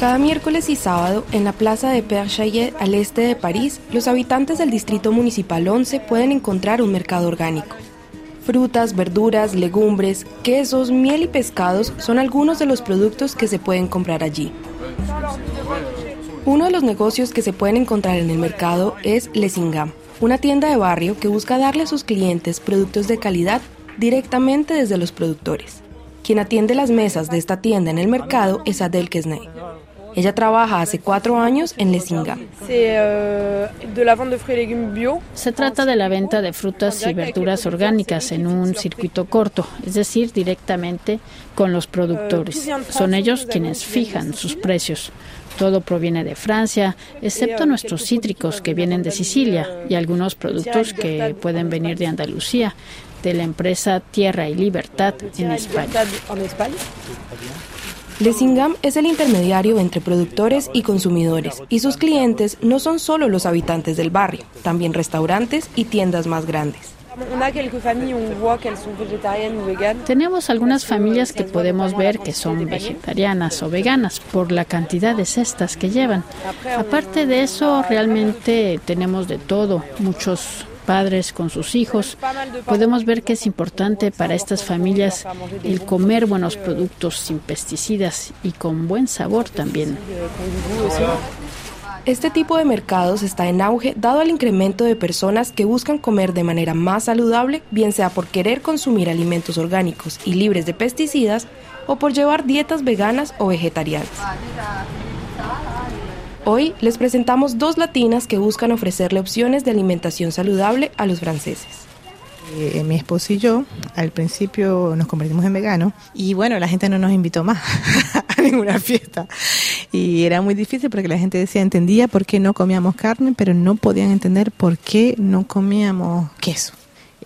Cada miércoles y sábado, en la plaza de Père Chaillet, al este de París, los habitantes del Distrito Municipal 11 pueden encontrar un mercado orgánico. Frutas, verduras, legumbres, quesos, miel y pescados son algunos de los productos que se pueden comprar allí. Uno de los negocios que se pueden encontrar en el mercado es Lesingam, una tienda de barrio que busca darle a sus clientes productos de calidad directamente desde los productores. Quien atiende las mesas de esta tienda en el mercado es Adel Kesney. Ella trabaja hace cuatro años en Lesinga. Euh, Se trata de la venta de frutas y verduras orgánicas en un circuito corto, es decir, directamente con los productores. Son ellos quienes fijan sus precios. Todo proviene de Francia, excepto nuestros cítricos que vienen de Sicilia y algunos productos que pueden venir de Andalucía, de la empresa Tierra y Libertad en España. Lesingam es el intermediario entre productores y consumidores, y sus clientes no son solo los habitantes del barrio, también restaurantes y tiendas más grandes. Tenemos algunas familias que podemos ver que son vegetarianas o veganas por la cantidad de cestas que llevan. Aparte de eso, realmente tenemos de todo, muchos padres con sus hijos, podemos ver que es importante para estas familias el comer buenos productos sin pesticidas y con buen sabor también. Este tipo de mercados está en auge dado el incremento de personas que buscan comer de manera más saludable, bien sea por querer consumir alimentos orgánicos y libres de pesticidas o por llevar dietas veganas o vegetarianas. Hoy les presentamos dos latinas que buscan ofrecerle opciones de alimentación saludable a los franceses. Eh, mi esposo y yo al principio nos convertimos en veganos y bueno, la gente no nos invitó más a ninguna fiesta. Y era muy difícil porque la gente decía, entendía por qué no comíamos carne, pero no podían entender por qué no comíamos queso.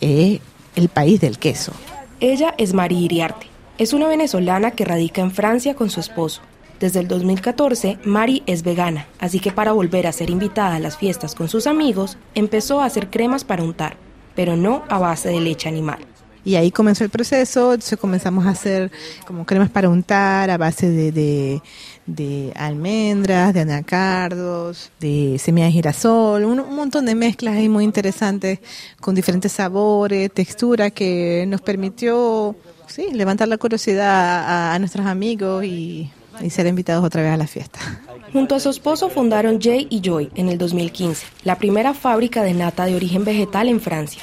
Es el país del queso. Ella es María Iriarte. Es una venezolana que radica en Francia con su esposo. Desde el 2014, Mari es vegana, así que para volver a ser invitada a las fiestas con sus amigos, empezó a hacer cremas para untar, pero no a base de leche animal. Y ahí comenzó el proceso, entonces comenzamos a hacer como cremas para untar a base de, de, almendras, de anacardos, de semillas de girasol, un, montón de mezclas ahí muy interesantes con diferentes sabores, textura que nos permitió sí, levantar la curiosidad a, a nuestros amigos y y ser invitados otra vez a la fiesta. Junto a su esposo fundaron Jay y Joy en el 2015, la primera fábrica de nata de origen vegetal en Francia.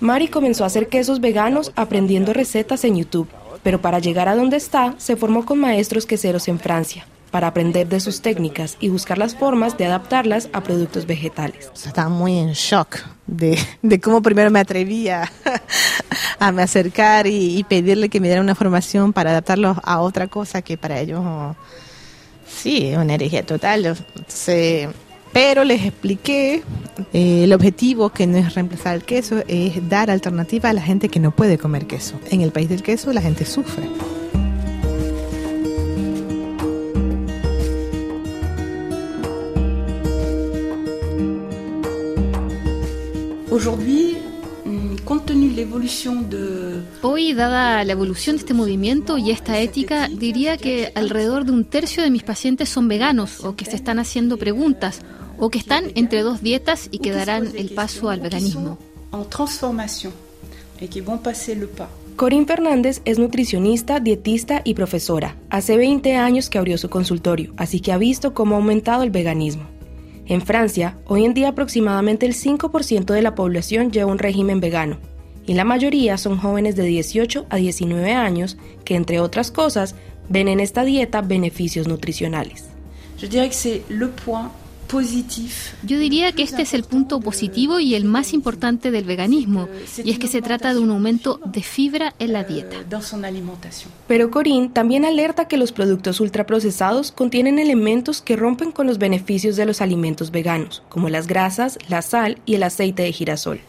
Mari comenzó a hacer quesos veganos aprendiendo recetas en YouTube, pero para llegar a donde está, se formó con maestros queseros en Francia, para aprender de sus técnicas y buscar las formas de adaptarlas a productos vegetales. Estaba muy en shock de, de cómo primero me atrevía a me acercar y, pedirle que me diera una formación para adaptarlos a otra cosa que para ellos, sí, una herejía total. pero les expliqué eh, el objetivo que no es reemplazar el queso, es dar alternativa a la gente que no puede comer queso. En el país del queso la gente sufre. Hoy, dada la evolución de este movimiento y esta ética, diría que alrededor de un tercio de mis pacientes son veganos o que se están haciendo preguntas o que están entre dos dietas y que darán el paso al veganismo. Corín Fernández es nutricionista, dietista y profesora. Hace 20 años que abrió su consultorio, así que ha visto cómo ha aumentado el veganismo. En Francia, hoy en día aproximadamente el 5% de la población lleva un régimen vegano, y la mayoría son jóvenes de 18 a 19 años que, entre otras cosas, ven en esta dieta beneficios nutricionales. Yo diría que este es el punto positivo y el más importante del veganismo, y es que se trata de un aumento de fibra en la dieta. Pero Corinne también alerta que los productos ultraprocesados contienen elementos que rompen con los beneficios de los alimentos veganos, como las grasas, la sal y el aceite de girasol.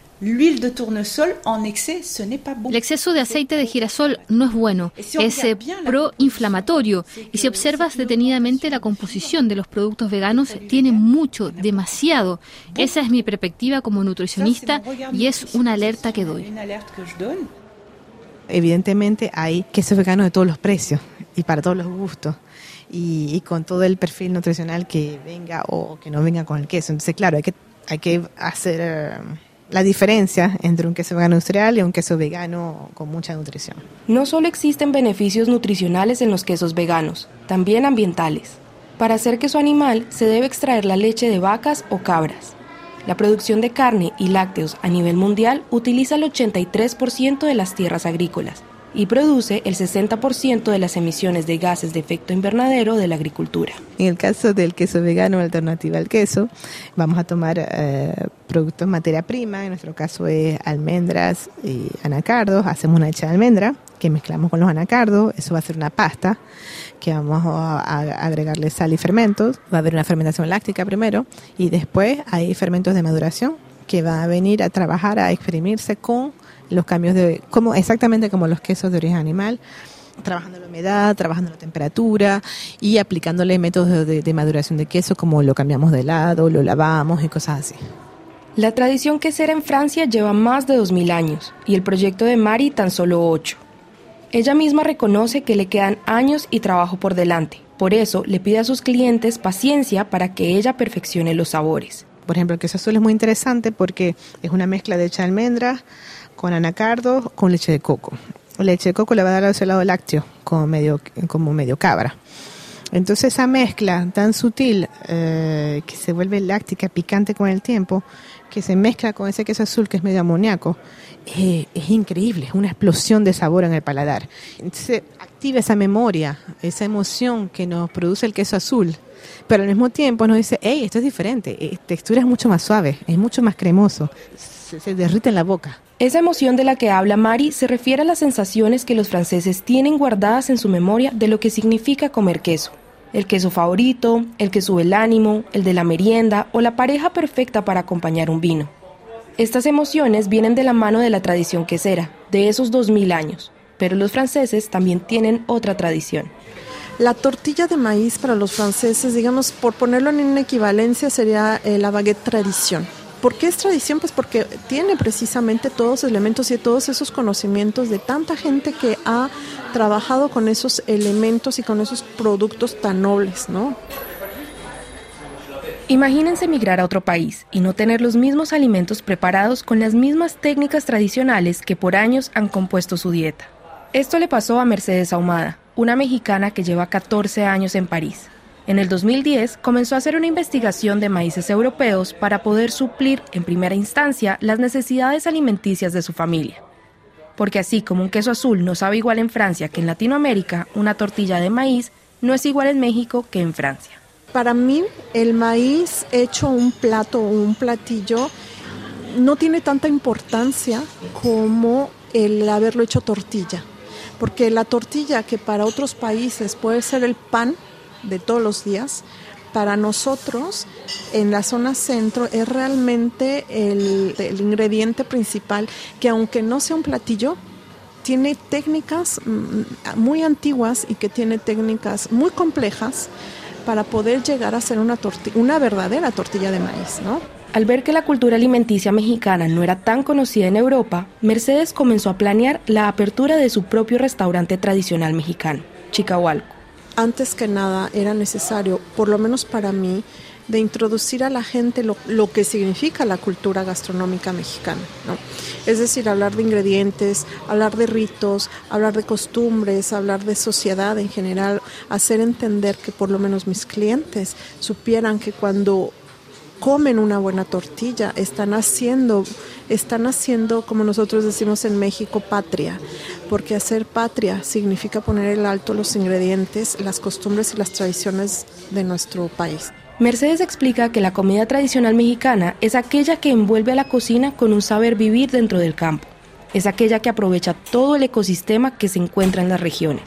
El exceso de aceite de girasol no es bueno, es eh, proinflamatorio y si observas detenidamente la composición de los productos veganos tiene mucho, demasiado. Esa es mi perspectiva como nutricionista y es una alerta que doy. evidentemente hay quesos veganos de todos los precios y para todos los gustos. Y, con todo el perfil nutricional que venga o que no venga con el queso. Entonces, claro, hay que, hay que hacer eh, la diferencia entre un queso vegano industrial y un queso vegano con mucha nutrición. No solo existen beneficios nutricionales en los quesos veganos, también ambientales. Para hacer queso animal se debe extraer la leche de vacas o cabras. La producción de carne y lácteos a nivel mundial utiliza el 83% de las tierras agrícolas y produce el 60% de las emisiones de gases de efecto invernadero de la agricultura. En el caso del queso vegano alternativa al queso, vamos a tomar eh, productos materia prima, en nuestro caso es almendras y anacardos, hacemos una leche de almendra que mezclamos con los anacardos, eso va a ser una pasta que vamos a, agregarle sal y fermentos, va a haber una fermentación láctica primero y después hay fermentos de maduración que van a venir a trabajar, a exprimirse con los cambios de, como exactamente como los quesos de origen animal, trabajando la humedad, trabajando la temperatura y aplicándole métodos de, maduración de queso como lo cambiamos de lado, lo lavamos y cosas así. La tradición quesera en Francia lleva más de 2.000 años y el proyecto de Mari tan solo 8. Ella misma reconoce que le quedan años y trabajo por delante, por eso le pide a sus clientes paciencia para que ella perfeccione los sabores. Por ejemplo, el queso azul es muy interesante porque es una mezcla de hecha almendras, con anacardo, con leche de coco. leche de coco le va a dar ese lado lácteo, como medio, como medio cabra. Entonces esa mezcla tan sutil eh, que se vuelve láctica, picante con el tiempo, que se mezcla con ese queso azul que es medio amoníaco, eh, es increíble, es una explosión de sabor en el paladar. Entonces activa esa memoria, esa emoción que nos produce el queso azul, pero al mismo tiempo nos dice, hey, esto es diferente, eh, textura es mucho más suave, es mucho más cremoso, se derrite en la boca. Esa emoción de la que habla Mari se refiere a las sensaciones que los franceses tienen guardadas en su memoria de lo que significa comer queso. El queso favorito, el que sube el ánimo, el de la merienda o la pareja perfecta para acompañar un vino. Estas emociones vienen de la mano de la tradición quesera, de esos 2000 años, pero los franceses también tienen otra tradición. La tortilla de maíz para los franceses, digamos, por ponerlo en una equivalencia, sería eh, la baguette tradición ¿Por qué es tradición? Pues porque tiene precisamente todos elementos y todos esos conocimientos de tanta gente que ha trabajado con esos elementos y con esos productos tan nobles, ¿no? Imagínense emigrar a otro país y no tener los mismos alimentos preparados con las mismas técnicas tradicionales que por años han compuesto su dieta. Esto le pasó a Mercedes Ahumada, una mexicana que lleva 14 años en París. En el 2010 comenzó a hacer una investigación de maíces europeos para poder suplir en primera instancia las necesidades alimenticias de su familia. Porque así como un queso azul no sabe igual en Francia que en Latinoamérica, una tortilla de maíz no es igual en México que en Francia. Para mí, el maíz hecho un plato o un platillo no tiene tanta importancia como el haberlo hecho tortilla. Porque la tortilla, que para otros países puede ser el pan, de todos los días, para nosotros en la zona centro es realmente el, ingrediente principal que aunque no sea un platillo, tiene técnicas mm, muy antiguas y que tiene técnicas muy complejas para poder llegar a ser una, una verdadera tortilla de maíz, ¿no? Al ver que la cultura alimenticia mexicana no era tan conocida en Europa, Mercedes comenzó a planear la apertura de su propio restaurante tradicional mexicano, Chicahualco antes que nada era necesario, por lo menos para mí, de introducir a la gente lo, que significa la cultura gastronómica mexicana. ¿no? Es decir, hablar de ingredientes, hablar de ritos, hablar de costumbres, hablar de sociedad en general, hacer entender que por lo menos mis clientes supieran que cuando comen una buena tortilla, están haciendo, están haciendo, como nosotros decimos en México, patria, porque hacer patria significa poner el alto los ingredientes, las costumbres y las tradiciones de nuestro país. Mercedes explica que la comida tradicional mexicana es aquella que envuelve a la cocina con un saber vivir dentro del campo. Es aquella que aprovecha todo el ecosistema que se encuentra en las regiones.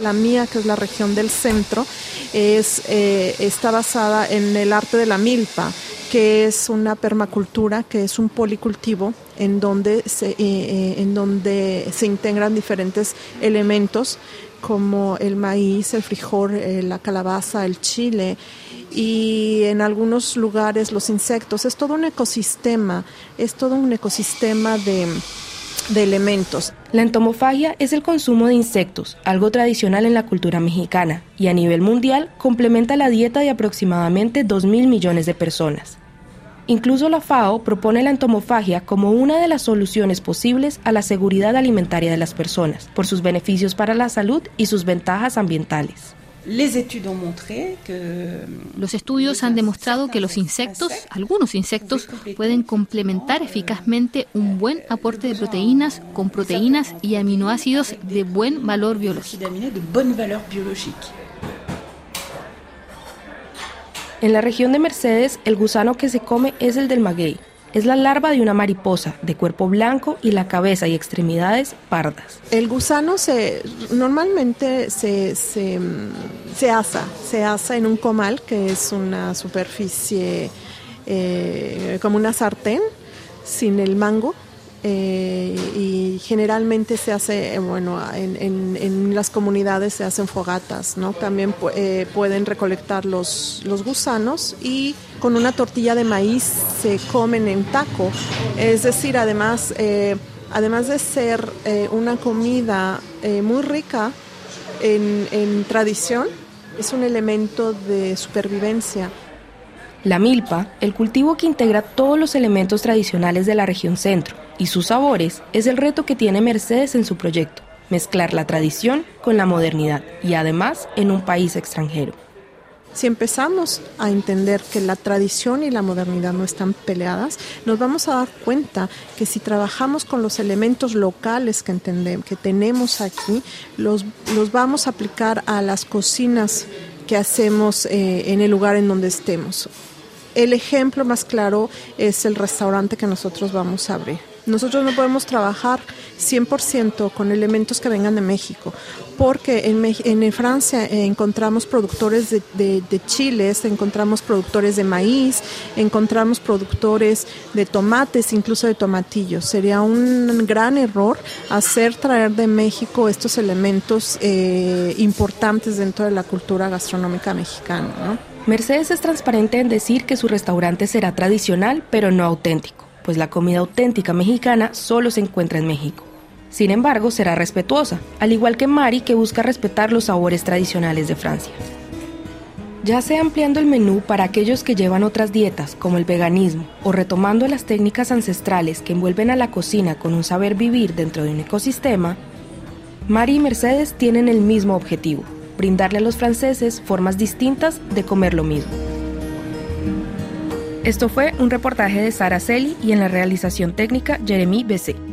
La mía, que es la región del centro, es, eh, está basada en el arte de la milpa, que es una permacultura, que es un policultivo en donde se, eh, eh, en donde se integran diferentes elementos como el maíz, el frijol, la calabaza, el chile y en algunos lugares los insectos. Es todo un ecosistema, es todo un ecosistema de de elementos. La entomofagia es el consumo de insectos, algo tradicional en la cultura mexicana, y a nivel mundial complementa la dieta de aproximadamente 2.000 millones de personas. Incluso la FAO propone la entomofagia como una de las soluciones posibles a la seguridad alimentaria de las personas, por sus beneficios para la salud y sus ventajas ambientales. Los estudios han demostrado que los insectos, algunos insectos, pueden complementar eficazmente un buen aporte de proteínas con proteínas y aminoácidos de buen valor biológico. En la región de Mercedes, el gusano que se come es el del maguey, es la larva de una mariposa de cuerpo blanco y la cabeza y extremidades pardas. El gusano se normalmente se, se, se asa, se asa en un comal que es una superficie eh, como una sartén sin el mango eh, y generalmente se hace, eh, bueno, en, las comunidades se hacen fogatas, ¿no? También eh, pueden recolectar los, los gusanos y con una tortilla de maíz se comen en taco. Es decir, además, además de ser una comida muy rica en tradición, es un elemento de supervivencia. La milpa, el cultivo que integra todos los elementos tradicionales de la región centro y sus sabores, es el reto que tiene Mercedes en su proyecto, mezclar la tradición con la modernidad y además en un país extranjero. Si empezamos a entender que la tradición y la modernidad no están peleadas, nos vamos a dar cuenta que si trabajamos con los elementos locales que entendemos, que tenemos aquí, los, los vamos a aplicar a las cocinas que hacemos eh, en el lugar en donde estemos. El ejemplo más claro es el restaurante que nosotros vamos a abrir. Nosotros no podemos trabajar 100% con elementos que vengan de México, porque en, Francia encontramos productores de, de, chiles, encontramos productores de maíz, encontramos productores de tomates, incluso de tomatillos. Sería un gran error hacer traer de México estos elementos eh, importantes dentro de la cultura gastronómica mexicana. Mercedes es transparente en decir que su restaurante será tradicional, pero no auténtico pues la comida auténtica mexicana solo se encuentra en México. Sin embargo, será respetuosa, al igual que Mari que busca respetar los sabores tradicionales de Francia. Ya sea ampliando el menú para aquellos que llevan otras dietas, como el veganismo, o retomando las técnicas ancestrales que envuelven a la cocina con un saber vivir dentro de un ecosistema, Mari y Mercedes tienen el mismo objetivo, brindarle a los franceses formas distintas de comer lo mismo. Esto fue un reportaje de Sara Celi y en la realización técnica Jeremy BC.